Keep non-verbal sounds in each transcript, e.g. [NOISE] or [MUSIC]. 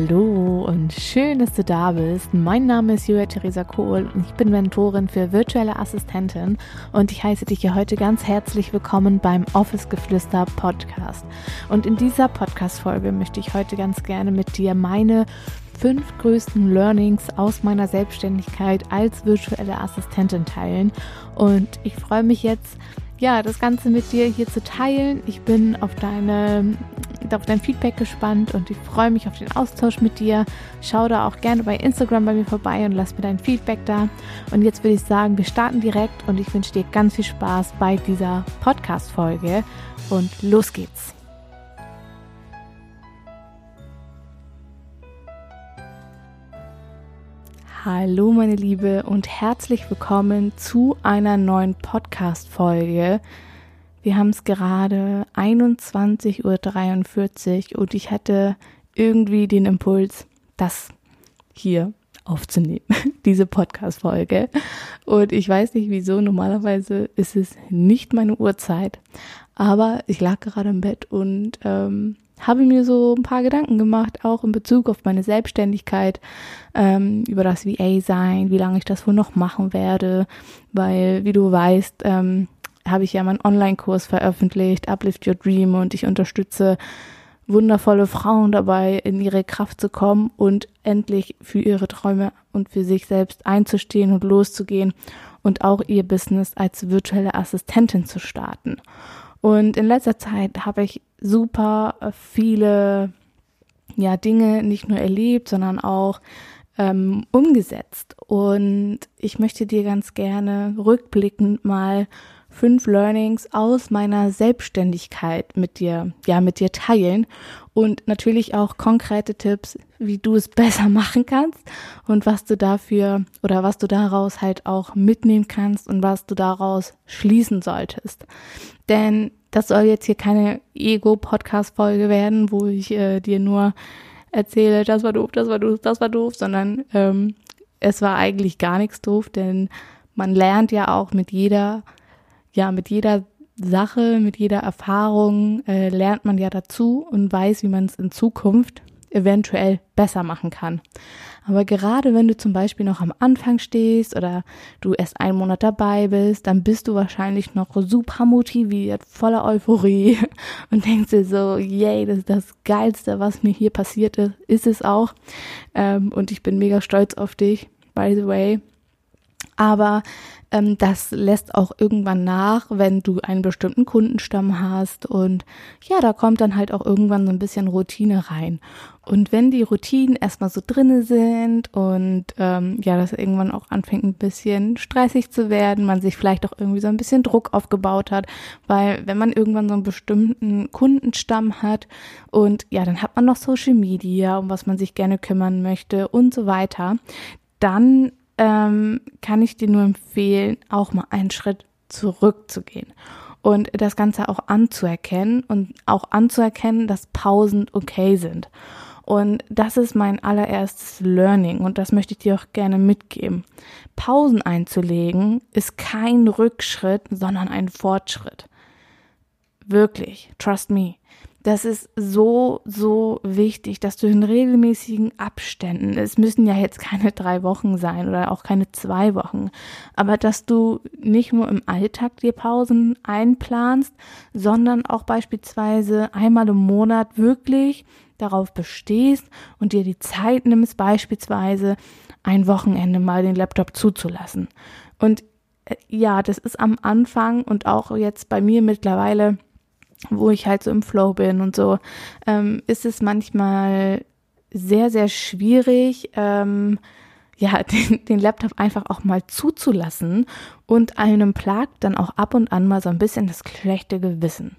Hallo und schön, dass du da bist. Mein Name ist Julia Theresa Kohl und ich bin Mentorin für virtuelle Assistentin und ich heiße dich hier heute ganz herzlich willkommen beim Office Geflüster Podcast. Und in dieser Podcast-Folge möchte ich heute ganz gerne mit dir meine fünf größten Learnings aus meiner Selbstständigkeit als virtuelle Assistentin teilen. Und ich freue mich jetzt, ja, das Ganze mit dir hier zu teilen. Ich bin auf deine auf dein Feedback gespannt und ich freue mich auf den Austausch mit dir. Schau da auch gerne bei Instagram bei mir vorbei und lass mir dein Feedback da. Und jetzt würde ich sagen, wir starten direkt und ich wünsche dir ganz viel Spaß bei dieser Podcast-Folge und los geht's. Hallo meine Liebe und herzlich willkommen zu einer neuen Podcast-Folge. Wir haben es gerade 21.43 Uhr und ich hatte irgendwie den Impuls, das hier aufzunehmen, [LAUGHS] diese Podcast-Folge. Und ich weiß nicht wieso, normalerweise ist es nicht meine Uhrzeit, aber ich lag gerade im Bett und ähm, habe mir so ein paar Gedanken gemacht, auch in Bezug auf meine Selbstständigkeit, ähm, über das VA sein, wie lange ich das wohl noch machen werde, weil, wie du weißt, ähm, habe ich ja meinen Online-Kurs veröffentlicht, Uplift Your Dream, und ich unterstütze wundervolle Frauen dabei, in ihre Kraft zu kommen und endlich für ihre Träume und für sich selbst einzustehen und loszugehen und auch ihr Business als virtuelle Assistentin zu starten. Und in letzter Zeit habe ich super viele ja, Dinge nicht nur erlebt, sondern auch ähm, umgesetzt. Und ich möchte dir ganz gerne rückblickend mal fünf Learnings aus meiner Selbstständigkeit mit dir, ja, mit dir teilen und natürlich auch konkrete Tipps, wie du es [LAUGHS] besser machen kannst und was du dafür oder was du daraus halt auch mitnehmen kannst und was du daraus schließen solltest. Denn das soll jetzt hier keine Ego-Podcast-Folge werden, wo ich äh, dir nur erzähle, das war doof, das war doof, das war doof, sondern ähm, es war eigentlich gar nichts doof, denn man lernt ja auch mit jeder ja, mit jeder Sache, mit jeder Erfahrung äh, lernt man ja dazu und weiß, wie man es in Zukunft eventuell besser machen kann. Aber gerade wenn du zum Beispiel noch am Anfang stehst oder du erst einen Monat dabei bist, dann bist du wahrscheinlich noch super motiviert, voller Euphorie [LAUGHS] und denkst dir so, yay, das ist das Geilste, was mir hier passiert ist, ist es auch. Ähm, und ich bin mega stolz auf dich, by the way. Aber das lässt auch irgendwann nach, wenn du einen bestimmten Kundenstamm hast und ja, da kommt dann halt auch irgendwann so ein bisschen Routine rein. Und wenn die Routinen erstmal so drinne sind und ähm, ja, das irgendwann auch anfängt ein bisschen stressig zu werden, man sich vielleicht auch irgendwie so ein bisschen Druck aufgebaut hat, weil wenn man irgendwann so einen bestimmten Kundenstamm hat und ja, dann hat man noch Social Media, um was man sich gerne kümmern möchte und so weiter, dann ähm, kann ich dir nur empfehlen, auch mal einen Schritt zurückzugehen und das Ganze auch anzuerkennen und auch anzuerkennen, dass Pausen okay sind. Und das ist mein allererstes Learning und das möchte ich dir auch gerne mitgeben. Pausen einzulegen ist kein Rückschritt, sondern ein Fortschritt. Wirklich, trust me. Das ist so, so wichtig, dass du in regelmäßigen Abständen, es müssen ja jetzt keine drei Wochen sein oder auch keine zwei Wochen, aber dass du nicht nur im Alltag dir Pausen einplanst, sondern auch beispielsweise einmal im Monat wirklich darauf bestehst und dir die Zeit nimmst, beispielsweise ein Wochenende mal den Laptop zuzulassen. Und äh, ja, das ist am Anfang und auch jetzt bei mir mittlerweile wo ich halt so im Flow bin und so, ähm, ist es manchmal sehr, sehr schwierig, ähm, ja, [LAUGHS] den, den Laptop einfach auch mal zuzulassen und einem plagt dann auch ab und an mal so ein bisschen das schlechte Gewissen.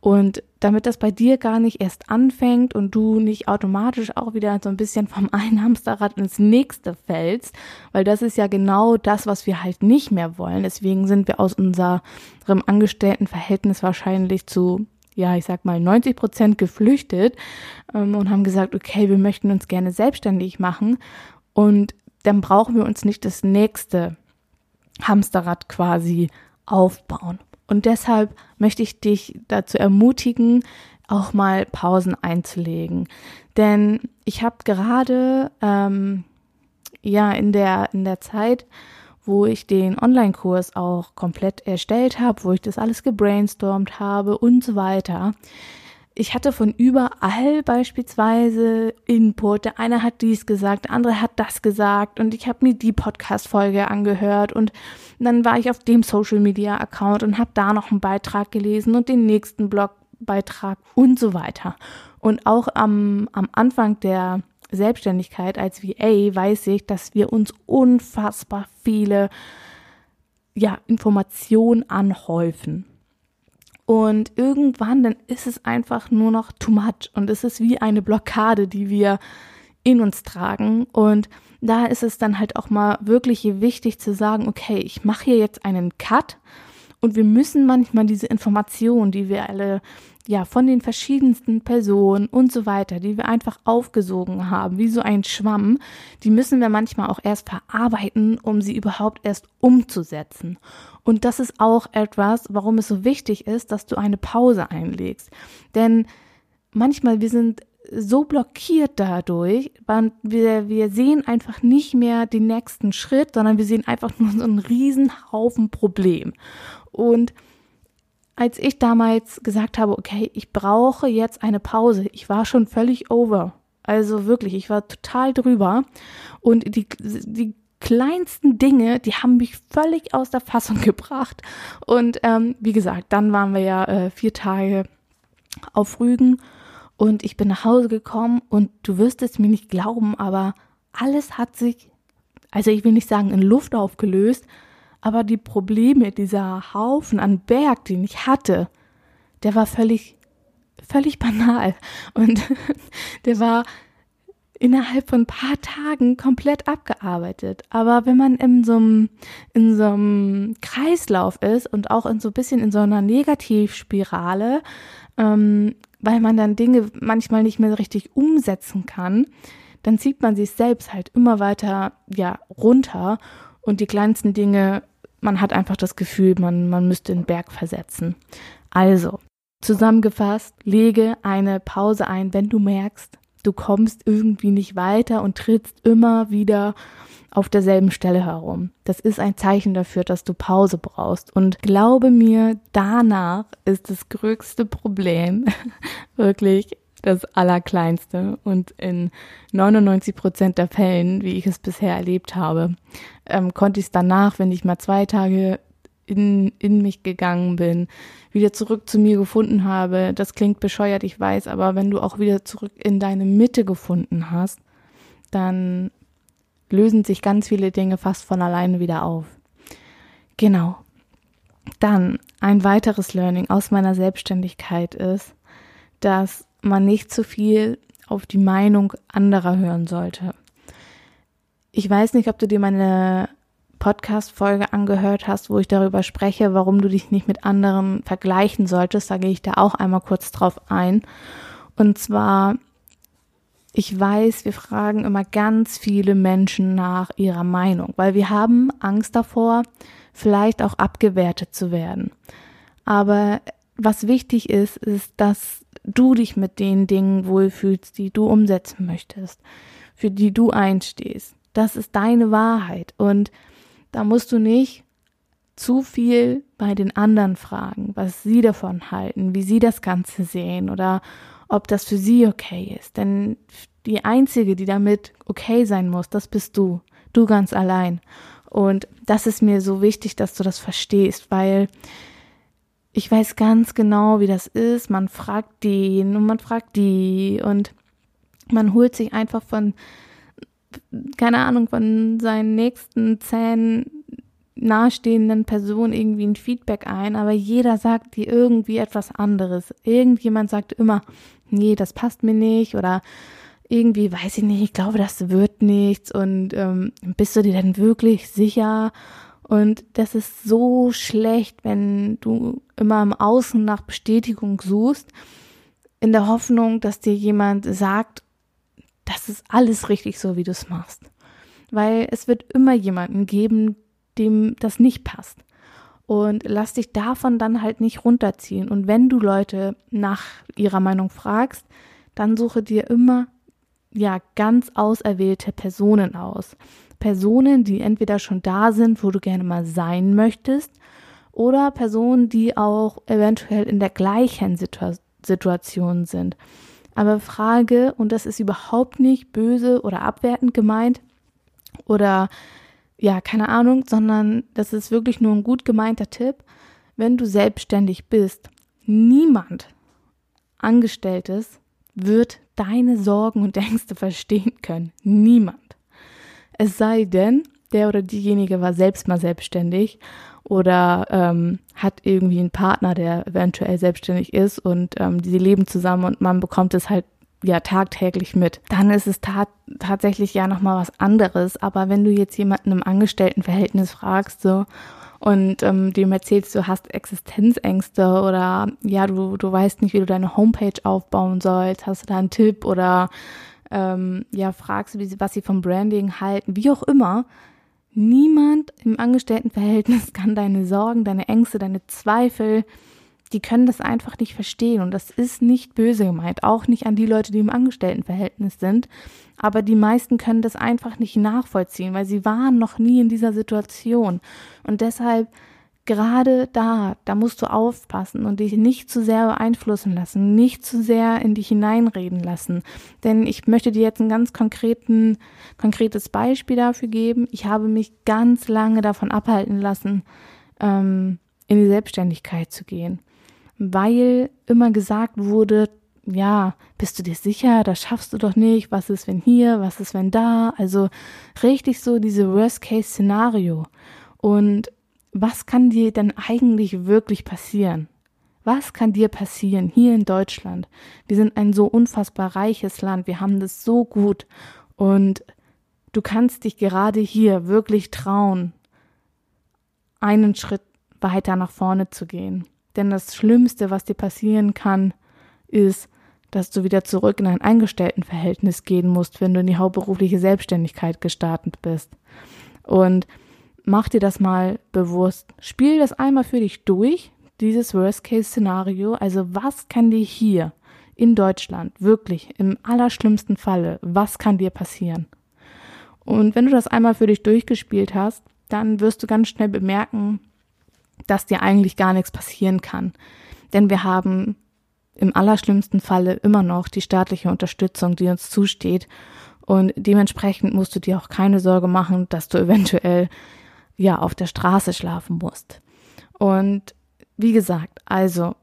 Und damit das bei dir gar nicht erst anfängt und du nicht automatisch auch wieder so ein bisschen vom [LAUGHS] einen Hamsterrad ins nächste fällst, weil das ist ja genau das, was wir halt nicht mehr wollen. Deswegen sind wir aus unserem Angestelltenverhältnis wahrscheinlich zu ja, ich sag mal 90 Prozent geflüchtet ähm, und haben gesagt, okay, wir möchten uns gerne selbstständig machen und dann brauchen wir uns nicht das nächste Hamsterrad quasi aufbauen. Und deshalb möchte ich dich dazu ermutigen, auch mal Pausen einzulegen. Denn ich habe gerade ähm, ja in der in der Zeit, wo ich den Online-Kurs auch komplett erstellt habe, wo ich das alles gebrainstormt habe und so weiter. Ich hatte von überall beispielsweise Input. Der eine hat dies gesagt, der andere hat das gesagt und ich habe mir die Podcast-Folge angehört und dann war ich auf dem Social-Media-Account und habe da noch einen Beitrag gelesen und den nächsten Blogbeitrag und so weiter. Und auch am, am Anfang der Selbstständigkeit als VA weiß ich, dass wir uns unfassbar viele ja, Informationen anhäufen. Und irgendwann, dann ist es einfach nur noch too much und es ist wie eine Blockade, die wir in uns tragen. Und da ist es dann halt auch mal wirklich wichtig zu sagen, okay, ich mache hier jetzt einen Cut und wir müssen manchmal diese Informationen, die wir alle ja von den verschiedensten Personen und so weiter, die wir einfach aufgesogen haben, wie so ein Schwamm, die müssen wir manchmal auch erst verarbeiten, um sie überhaupt erst umzusetzen. Und das ist auch etwas, warum es so wichtig ist, dass du eine Pause einlegst. Denn manchmal wir sind so blockiert dadurch, wir, wir sehen einfach nicht mehr den nächsten Schritt, sondern wir sehen einfach nur so einen riesen Haufen Problem. Und als ich damals gesagt habe, okay, ich brauche jetzt eine Pause, ich war schon völlig over. Also wirklich, ich war total drüber. Und die, die kleinsten Dinge, die haben mich völlig aus der Fassung [LAUGHS] gebracht. Und ähm, wie gesagt, dann waren wir ja äh, vier Tage auf Rügen und ich bin nach Hause gekommen und du wirst es mir nicht glauben, aber alles hat sich, also ich will nicht sagen in Luft aufgelöst, aber die Probleme, dieser Haufen an Berg, den ich hatte, der war völlig, völlig banal. Und [LAUGHS] der war innerhalb von ein paar Tagen komplett abgearbeitet. Aber wenn man in so einem, in so einem Kreislauf ist und auch in so ein bisschen in so einer Negativspirale, ähm, weil man dann Dinge manchmal nicht mehr richtig umsetzen kann, dann zieht man sich selbst halt immer weiter, ja, runter und die kleinsten Dinge man hat einfach das Gefühl, man, man müsste den Berg versetzen. Also, zusammengefasst, lege eine Pause ein, wenn du merkst, du kommst irgendwie nicht weiter und trittst immer wieder auf derselben Stelle herum. Das ist ein Zeichen dafür, dass du Pause brauchst. Und glaube mir, danach ist das größte Problem [LAUGHS] wirklich das Allerkleinste und in 99 Prozent der Fällen, wie ich es bisher erlebt habe, ähm, konnte ich es danach, wenn ich mal zwei Tage in, in mich gegangen bin, wieder zurück zu mir gefunden habe. Das klingt bescheuert, ich weiß, aber wenn du auch wieder zurück in deine Mitte gefunden hast, dann lösen sich ganz viele Dinge fast von alleine wieder auf. Genau. Dann ein weiteres Learning aus meiner Selbstständigkeit ist, dass man nicht zu viel auf die Meinung anderer hören sollte. Ich weiß nicht, ob du dir meine Podcast-Folge angehört hast, wo ich darüber spreche, warum du dich nicht mit anderen vergleichen solltest. Da gehe ich da auch einmal kurz drauf ein. Und zwar, ich weiß, wir fragen immer ganz viele Menschen nach ihrer Meinung, weil wir haben Angst davor, vielleicht auch abgewertet zu werden. Aber was wichtig ist, ist, dass du dich mit den Dingen wohlfühlst, die du umsetzen möchtest, für die du einstehst. Das ist deine Wahrheit. Und da musst du nicht zu viel bei den anderen fragen, was sie davon halten, wie sie das Ganze sehen oder ob das für sie okay ist. Denn die Einzige, die damit okay sein muss, das bist du. Du ganz allein. Und das ist mir so wichtig, dass du das verstehst, weil ich weiß ganz genau, wie das ist. Man fragt den und man fragt die und man holt sich einfach von, keine Ahnung, von seinen nächsten zehn nahestehenden Personen irgendwie ein Feedback ein, aber jeder sagt dir irgendwie etwas anderes. Irgendjemand sagt immer, nee, das passt mir nicht oder irgendwie weiß ich nicht, ich glaube, das wird nichts und ähm, bist du dir denn wirklich sicher? Und das ist so schlecht, wenn du immer im Außen nach Bestätigung suchst, in der Hoffnung, dass dir jemand sagt, das ist alles richtig so, wie du es machst. Weil es wird immer jemanden geben, dem das nicht passt. und lass dich davon dann halt nicht runterziehen. Und wenn du Leute nach ihrer Meinung fragst, dann suche dir immer ja ganz auserwählte Personen aus. Personen, die entweder schon da sind, wo du gerne mal sein möchtest, oder Personen, die auch eventuell in der gleichen Situ Situation sind. Aber frage, und das ist überhaupt nicht böse oder abwertend gemeint oder ja, keine Ahnung, sondern das ist wirklich nur ein gut gemeinter Tipp. Wenn du selbstständig bist, niemand Angestelltes wird deine Sorgen und Ängste verstehen können. Niemand. Es sei denn, der oder diejenige war selbst mal selbstständig oder ähm, hat irgendwie einen Partner, der eventuell selbstständig ist und ähm, die leben zusammen und man bekommt es halt ja tagtäglich mit, dann ist es tat tatsächlich ja noch mal was anderes. Aber wenn du jetzt jemanden im Angestelltenverhältnis fragst so und ähm, dem erzählst, du hast Existenzängste oder ja du du weißt nicht, wie du deine Homepage aufbauen sollst, hast du da einen Tipp oder ähm, ja fragst, wie sie, was sie vom Branding halten, wie auch immer. Niemand im Angestelltenverhältnis [LAUGHS] kann deine Sorgen, deine Ängste, deine Zweifel die können das einfach nicht verstehen und das ist nicht böse gemeint, auch nicht an die Leute, die im Angestelltenverhältnis sind, aber die meisten können das einfach nicht nachvollziehen, weil sie waren noch nie in dieser Situation und deshalb gerade da, da musst du aufpassen und dich nicht zu sehr beeinflussen lassen, nicht zu sehr in dich hineinreden lassen. Denn ich möchte dir jetzt ein ganz konkreten, konkretes Beispiel dafür geben. Ich habe mich ganz lange davon abhalten lassen, ähm, in die Selbstständigkeit zu gehen weil immer gesagt wurde, ja, bist du dir sicher, das schaffst du doch nicht, was ist wenn hier, was ist wenn da, also richtig so diese Worst-Case-Szenario. Und was kann dir denn eigentlich wirklich passieren? Was kann dir passieren hier in Deutschland? Wir sind ein so unfassbar reiches Land, wir haben das so gut und du kannst dich gerade hier wirklich trauen, einen Schritt weiter nach vorne zu gehen. Denn das Schlimmste, was dir passieren kann, ist, dass du wieder zurück in ein Angestelltenverhältnis gehen musst, wenn du in die hauptberufliche Selbstständigkeit gestartet bist. Und mach dir das mal bewusst. Spiel das einmal für dich durch, dieses Worst-Case-Szenario. Also was kann dir hier in Deutschland wirklich im allerschlimmsten Falle, was kann dir passieren? Und wenn du das einmal für dich durchgespielt hast, dann wirst du ganz schnell bemerken, dass dir eigentlich gar nichts passieren kann. Denn wir haben im allerschlimmsten Falle immer noch die staatliche Unterstützung, die uns zusteht. Und dementsprechend musst du dir auch keine Sorge machen, dass du eventuell ja auf der Straße schlafen musst. Und wie gesagt, also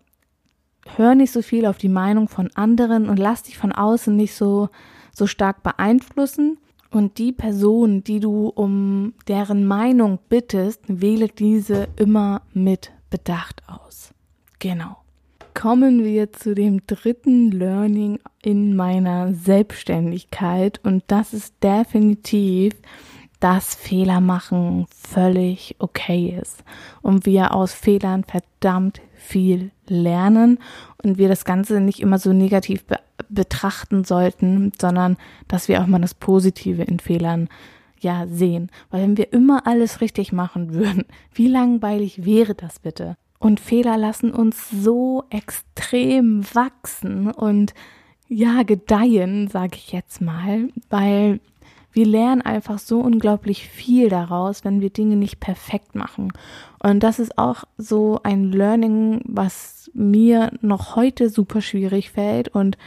hör nicht so viel auf die Meinung von anderen und lass dich von außen nicht so so stark beeinflussen, und die Person, die du um deren Meinung bittest, wähle diese immer mit Bedacht aus. Genau. Kommen wir zu dem dritten Learning in meiner Selbstständigkeit und das ist definitiv, dass Fehler machen völlig okay ist und wir aus Fehlern verdammt viel lernen und wir das Ganze nicht immer so negativ be betrachten sollten, sondern dass wir auch mal das Positive in Fehlern ja sehen. Weil wenn wir immer alles richtig machen würden, [LAUGHS] wie langweilig wäre das bitte? Und Fehler lassen uns so extrem wachsen und ja, gedeihen, sage ich jetzt mal, weil wir lernen einfach so unglaublich viel daraus, wenn wir Dinge nicht perfekt machen. Und das ist auch so ein Learning, was mir noch heute super schwierig fällt. Und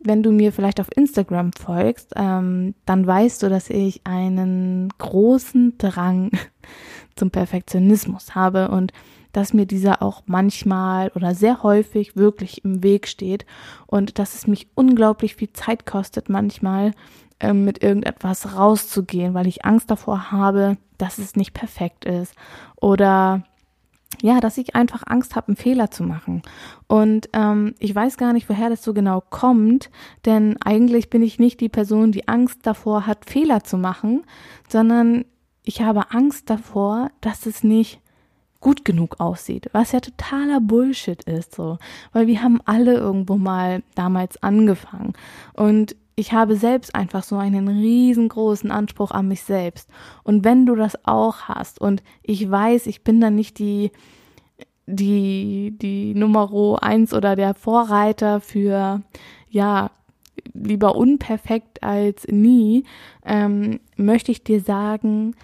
wenn du mir vielleicht auf Instagram folgst, ähm, dann weißt du, dass ich einen großen Drang [LAUGHS] zum Perfektionismus habe und dass mir dieser auch manchmal oder sehr häufig wirklich im Weg steht und dass es mich unglaublich viel Zeit kostet manchmal, ähm, mit irgendetwas rauszugehen, weil ich Angst davor habe, dass es nicht perfekt ist oder ja, dass ich einfach Angst habe, einen Fehler zu machen. Und ähm, ich weiß gar nicht, woher das so genau kommt, denn eigentlich bin ich nicht die Person, die Angst davor hat, Fehler zu machen, sondern ich habe Angst davor, dass es nicht gut genug aussieht, was ja totaler Bullshit ist, so, weil wir haben alle irgendwo mal damals angefangen und ich habe selbst einfach so einen riesengroßen Anspruch an mich selbst. Und wenn du das auch hast und ich weiß, ich bin dann nicht die, die, die Nummer eins oder der Vorreiter für, ja, lieber unperfekt als nie, ähm, möchte ich dir sagen,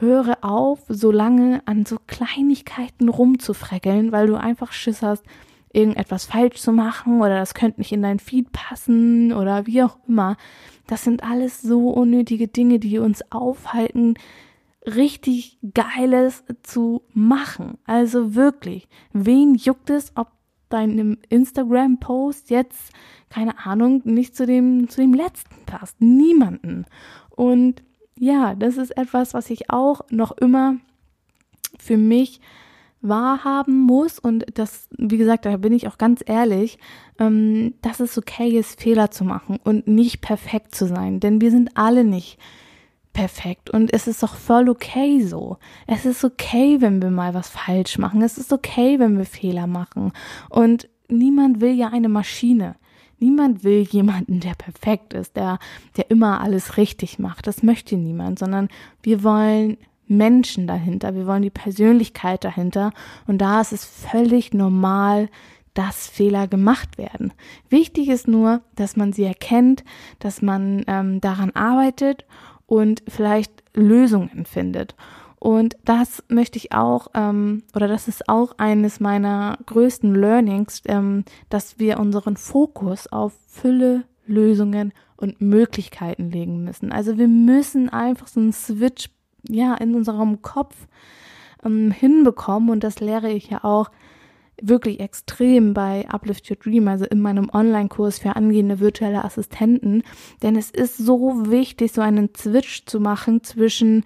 höre auf, so lange an so Kleinigkeiten rumzufreckeln, weil du einfach Schiss hast, irgendetwas falsch zu machen oder das könnte nicht in dein Feed passen oder wie auch immer. Das sind alles so unnötige Dinge, die uns aufhalten, richtig Geiles zu machen. Also wirklich, wen juckt es, ob deinem Instagram-Post jetzt, keine Ahnung, nicht zu dem, zu dem letzten passt? Niemanden. Und ja, das ist etwas, was ich auch noch immer für mich wahrhaben muss und das, wie gesagt, da bin ich auch ganz ehrlich, ähm, dass es okay ist, Fehler zu machen und nicht perfekt zu sein, denn wir sind alle nicht perfekt und es ist doch voll okay so. Es ist okay, wenn wir mal was falsch machen. Es ist okay, wenn wir Fehler machen und niemand will ja eine Maschine. Niemand will jemanden, der perfekt ist, der, der immer alles richtig macht. Das möchte niemand, sondern wir wollen Menschen dahinter, wir wollen die Persönlichkeit dahinter und da ist es völlig normal, dass Fehler gemacht werden. Wichtig ist nur, dass man sie erkennt, dass man ähm, daran arbeitet und vielleicht Lösungen findet. Und das möchte ich auch, ähm, oder das ist auch eines meiner größten Learnings, ähm, dass wir unseren Fokus auf Fülle, Lösungen und Möglichkeiten legen müssen. Also wir müssen einfach so einen Switch ja in unserem Kopf ähm, hinbekommen und das lehre ich ja auch wirklich extrem bei Uplift Your Dream, also in meinem Online-Kurs für angehende virtuelle Assistenten, denn es ist so wichtig, so einen Switch zu machen zwischen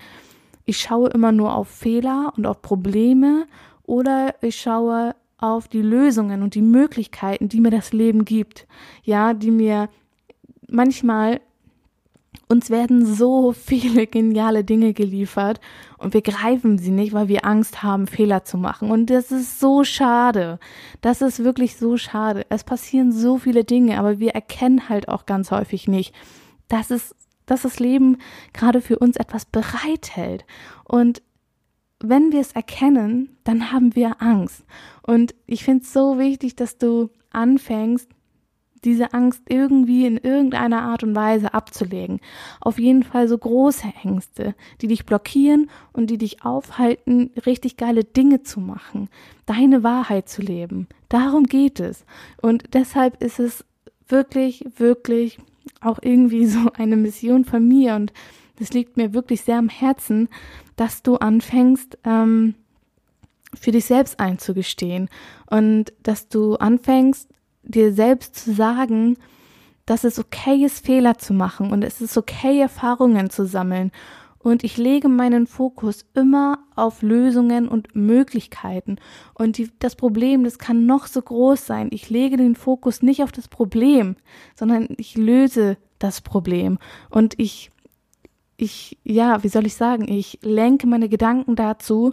ich schaue immer nur auf Fehler und auf Probleme oder ich schaue auf die Lösungen und die Möglichkeiten, die mir das Leben gibt. Ja, die mir manchmal uns werden so viele geniale Dinge geliefert und wir greifen sie nicht, weil wir Angst haben, Fehler zu machen. Und das ist so schade. Das ist wirklich so schade. Es passieren so viele Dinge, aber wir erkennen halt auch ganz häufig nicht, dass es, dass das Leben gerade für uns etwas bereithält. Und wenn wir es erkennen, dann haben wir Angst. Und ich finde es so wichtig, dass du anfängst, diese Angst irgendwie in irgendeiner Art und Weise abzulegen. Auf jeden Fall so große Ängste, die dich blockieren und die dich aufhalten, richtig geile Dinge zu machen, deine Wahrheit zu leben. Darum geht es. Und deshalb ist es wirklich, wirklich auch irgendwie so eine Mission von mir und das liegt mir wirklich sehr am Herzen, dass du anfängst, ähm, für dich selbst einzugestehen und dass du anfängst, dir selbst zu sagen, dass es okay ist, Fehler zu machen und es ist okay, Erfahrungen zu sammeln. Und ich lege meinen Fokus immer auf Lösungen und Möglichkeiten. Und die, das Problem, das kann noch so groß sein. Ich lege den Fokus nicht auf das Problem, sondern ich löse das Problem. Und ich, ich, ja, wie soll ich sagen, ich lenke meine Gedanken dazu,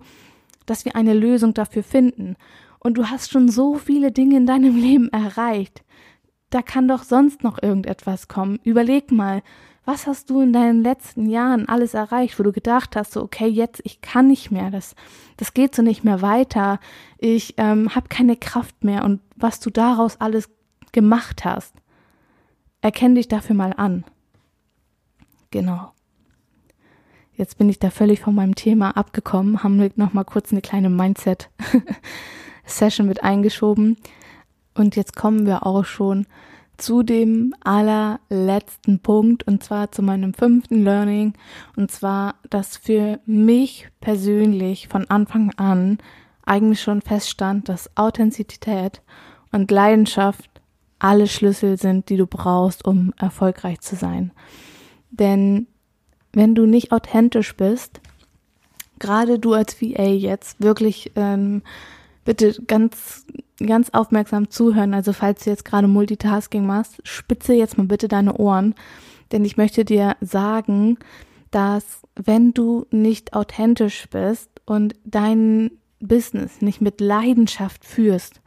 dass wir eine Lösung dafür finden und du hast schon so viele Dinge in deinem [LAUGHS] Leben erreicht. Da kann doch sonst noch irgendetwas kommen. Überleg mal, was hast du in deinen letzten Jahren alles erreicht, wo du gedacht hast, so, okay, jetzt, ich kann nicht mehr, das, das geht so nicht mehr weiter, ich ähm, habe keine Kraft mehr und was du daraus alles gemacht hast. Erkenn dich dafür mal an. Genau. Jetzt bin ich da völlig von meinem Thema abgekommen, haben wir noch mal kurz eine kleine Mindset Session mit eingeschoben. Und jetzt kommen wir auch schon zu dem allerletzten Punkt und zwar zu meinem fünften Learning und zwar, dass für mich persönlich von Anfang an eigentlich schon feststand, dass Authentizität und Leidenschaft alle Schlüssel sind, die du brauchst, um erfolgreich zu sein. Denn wenn du nicht authentisch bist, gerade du als VA jetzt wirklich ähm, bitte ganz, ganz aufmerksam zuhören. Also falls du jetzt gerade Multitasking machst, spitze jetzt mal bitte deine Ohren. Denn ich möchte dir sagen, dass wenn du nicht authentisch bist und dein Business nicht mit Leidenschaft führst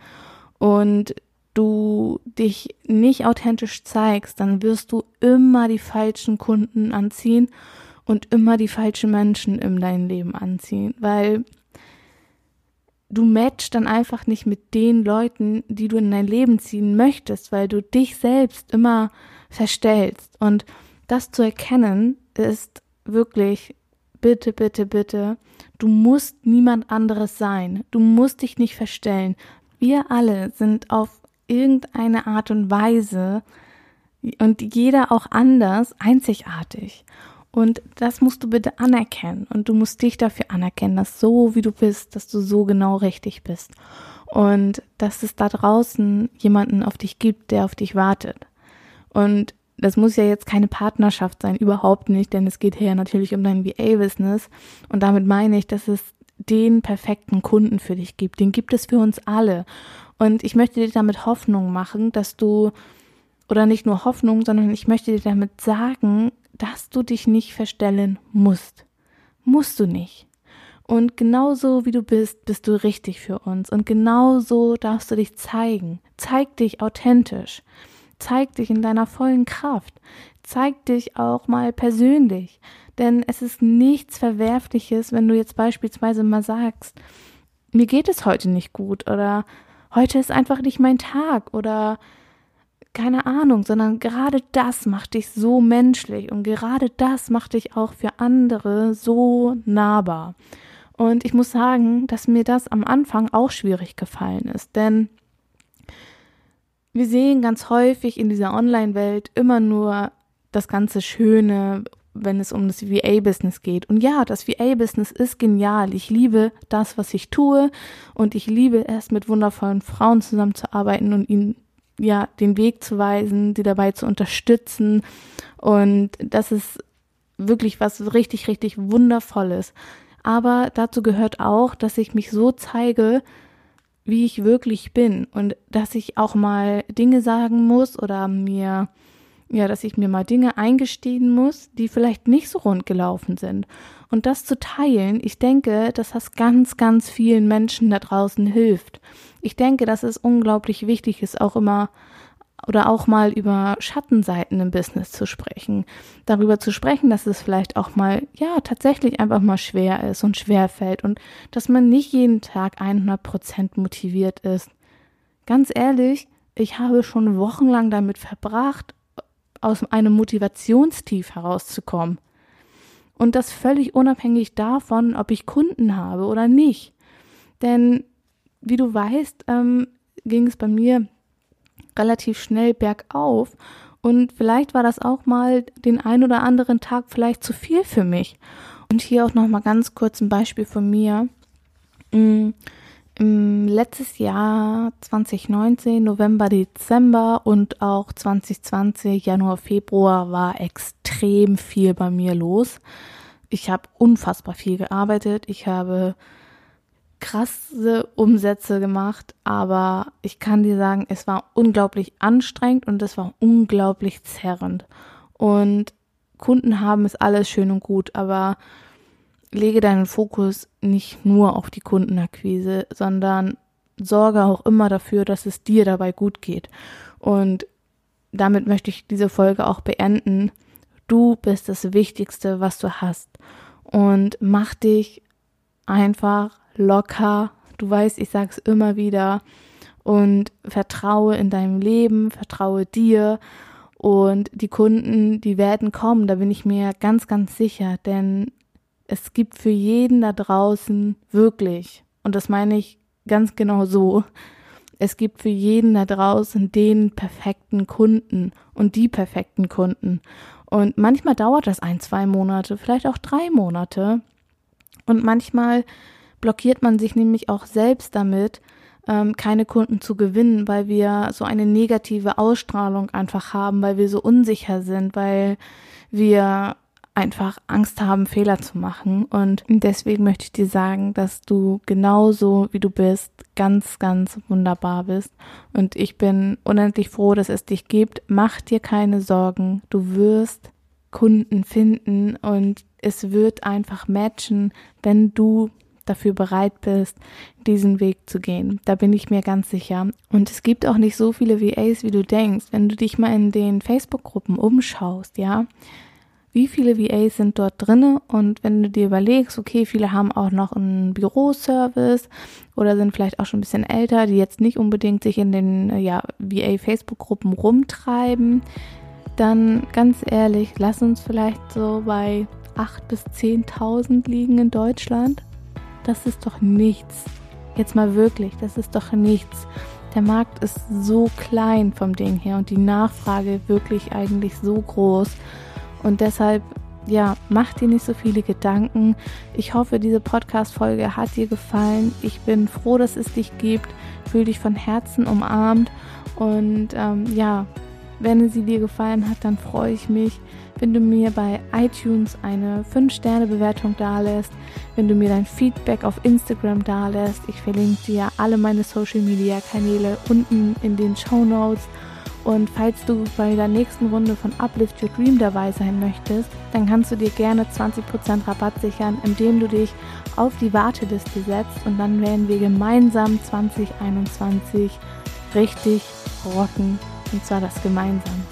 und du dich nicht authentisch zeigst, dann wirst du immer die falschen Kunden anziehen und immer die falschen Menschen in dein Leben anziehen, weil du matchst dann einfach nicht mit den Leuten, die du in dein Leben ziehen möchtest, weil du dich selbst immer verstellst. Und das zu erkennen ist wirklich, bitte, bitte, bitte, du musst niemand anderes sein. Du musst dich nicht verstellen. Wir alle sind auf irgendeine Art und Weise und jeder auch anders einzigartig. Und das musst du bitte anerkennen. Und du musst dich dafür anerkennen, dass so wie du bist, dass du so genau richtig bist. Und dass es da draußen jemanden auf dich gibt, der auf dich wartet. Und das muss ja jetzt keine Partnerschaft sein, überhaupt nicht, denn es geht hier natürlich um dein VA-Business. Und damit meine ich, dass es den perfekten Kunden für dich gibt. Den gibt es für uns alle. Und ich möchte dir damit Hoffnung machen, dass du, oder nicht nur Hoffnung, sondern ich möchte dir damit sagen, dass du dich nicht verstellen musst. Musst du nicht. Und genauso wie du bist, bist du richtig für uns. Und genauso darfst du dich zeigen. Zeig dich authentisch. Zeig dich in deiner vollen Kraft. Zeig dich auch mal persönlich. Denn es ist nichts Verwerfliches, wenn du jetzt beispielsweise mal sagst, mir geht es heute nicht gut oder heute ist einfach nicht mein Tag oder keine Ahnung, sondern gerade das macht dich so menschlich und gerade das macht dich auch für andere so nahbar. Und ich muss sagen, dass mir das am Anfang auch schwierig gefallen ist, denn wir sehen ganz häufig in dieser Online-Welt immer nur das ganze Schöne, wenn es um das VA-Business geht. Und ja, das VA-Business ist genial. Ich liebe das, was ich tue und ich liebe es, mit wundervollen Frauen zusammenzuarbeiten und ihnen ja, den Weg zu weisen, sie dabei zu unterstützen. Und das ist wirklich was richtig, richtig Wundervolles. Aber dazu gehört auch, dass ich mich so zeige, wie ich wirklich bin und dass ich auch mal Dinge sagen muss oder mir, ja, dass ich mir mal Dinge eingestehen muss, die vielleicht nicht so rund gelaufen sind. Und das zu teilen, ich denke, dass das ganz, ganz vielen Menschen da draußen hilft ich denke, dass es unglaublich wichtig ist, auch immer oder auch mal über Schattenseiten im Business zu sprechen. Darüber zu sprechen, dass es vielleicht auch mal, ja, tatsächlich einfach mal schwer ist und schwer fällt und dass man nicht jeden Tag 100 Prozent motiviert ist. Ganz ehrlich, ich habe schon wochenlang damit verbracht, aus einem Motivationstief herauszukommen. Und das völlig unabhängig davon, ob ich Kunden habe oder nicht. Denn wie du weißt, ähm, ging es bei mir relativ schnell bergauf. Und vielleicht war das auch mal den ein oder anderen Tag vielleicht zu viel für mich. Und hier auch noch mal ganz kurz ein Beispiel von mir. Mm, Im letztes Jahr 2019, November, Dezember und auch 2020, Januar, Februar war extrem viel bei mir los. Ich habe unfassbar viel gearbeitet. Ich habe krasse Umsätze gemacht, aber ich kann dir sagen, es war unglaublich anstrengend und es war unglaublich zerrend. Und Kunden haben es alles schön und gut, aber lege deinen Fokus nicht nur auf die Kundenakquise, sondern sorge auch immer dafür, dass es dir dabei gut geht. Und damit möchte ich diese Folge auch beenden. Du bist das Wichtigste, was du hast. Und mach dich einfach locker. Du weißt, ich sag's immer wieder. Und vertraue in deinem Leben, vertraue dir. Und die Kunden, die werden kommen, da bin ich mir ganz, ganz sicher. Denn es gibt für jeden da draußen wirklich, und das meine ich ganz genau so, es gibt für jeden da draußen den perfekten Kunden und die perfekten Kunden. Und manchmal dauert das ein, zwei Monate, vielleicht auch drei Monate. Und manchmal blockiert man sich nämlich auch selbst damit, ähm, keine Kunden zu gewinnen, weil wir so eine negative Ausstrahlung einfach haben, weil wir so unsicher sind, weil wir einfach Angst haben, Fehler zu machen. Und deswegen möchte ich dir sagen, dass du genauso wie du bist, ganz, ganz wunderbar bist. Und ich bin unendlich froh, dass es dich gibt. Mach dir keine Sorgen. Du wirst Kunden finden und es wird einfach matchen, wenn du dafür bereit bist, diesen Weg zu gehen. Da bin ich mir ganz sicher. Und es gibt auch nicht so viele VAs, wie du denkst. Wenn du dich mal in den Facebook-Gruppen umschaust, ja, wie viele VAs sind dort drinne und wenn du dir überlegst, okay, viele haben auch noch einen Büroservice oder sind vielleicht auch schon ein bisschen älter, die jetzt nicht unbedingt sich in den ja, VA Facebook Gruppen rumtreiben, dann ganz ehrlich, lass uns vielleicht so bei 8 bis 10.000 liegen in Deutschland. Das ist doch nichts. Jetzt mal wirklich, das ist doch nichts. Der Markt ist so klein vom Ding her und die Nachfrage wirklich eigentlich so groß. Und deshalb, ja, mach dir nicht so viele Gedanken. Ich hoffe, diese Podcast-Folge hat dir gefallen. Ich bin froh, dass es dich gibt. Fühl dich von Herzen umarmt. Und ähm, ja, wenn sie dir gefallen hat, dann freue ich mich, wenn du mir bei iTunes eine 5-Sterne-Bewertung dalässt, wenn du mir dein Feedback auf Instagram dalässt. Ich verlinke dir alle meine Social-Media-Kanäle unten in den Show Notes. Und falls du bei der nächsten Runde von Uplift Your Dream dabei sein möchtest, dann kannst du dir gerne 20% Rabatt sichern, indem du dich auf die Warteliste setzt und dann werden wir gemeinsam 2021 richtig rocken und zwar das gemeinsam.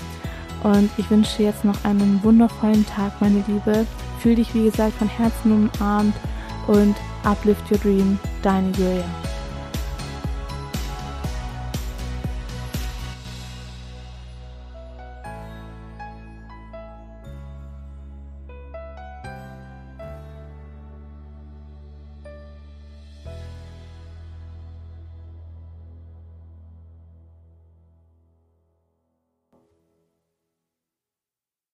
Und ich wünsche dir jetzt noch einen wundervollen Tag, meine Liebe. Fühl dich wie gesagt von Herzen umarmt und uplift your dream, deine Julia.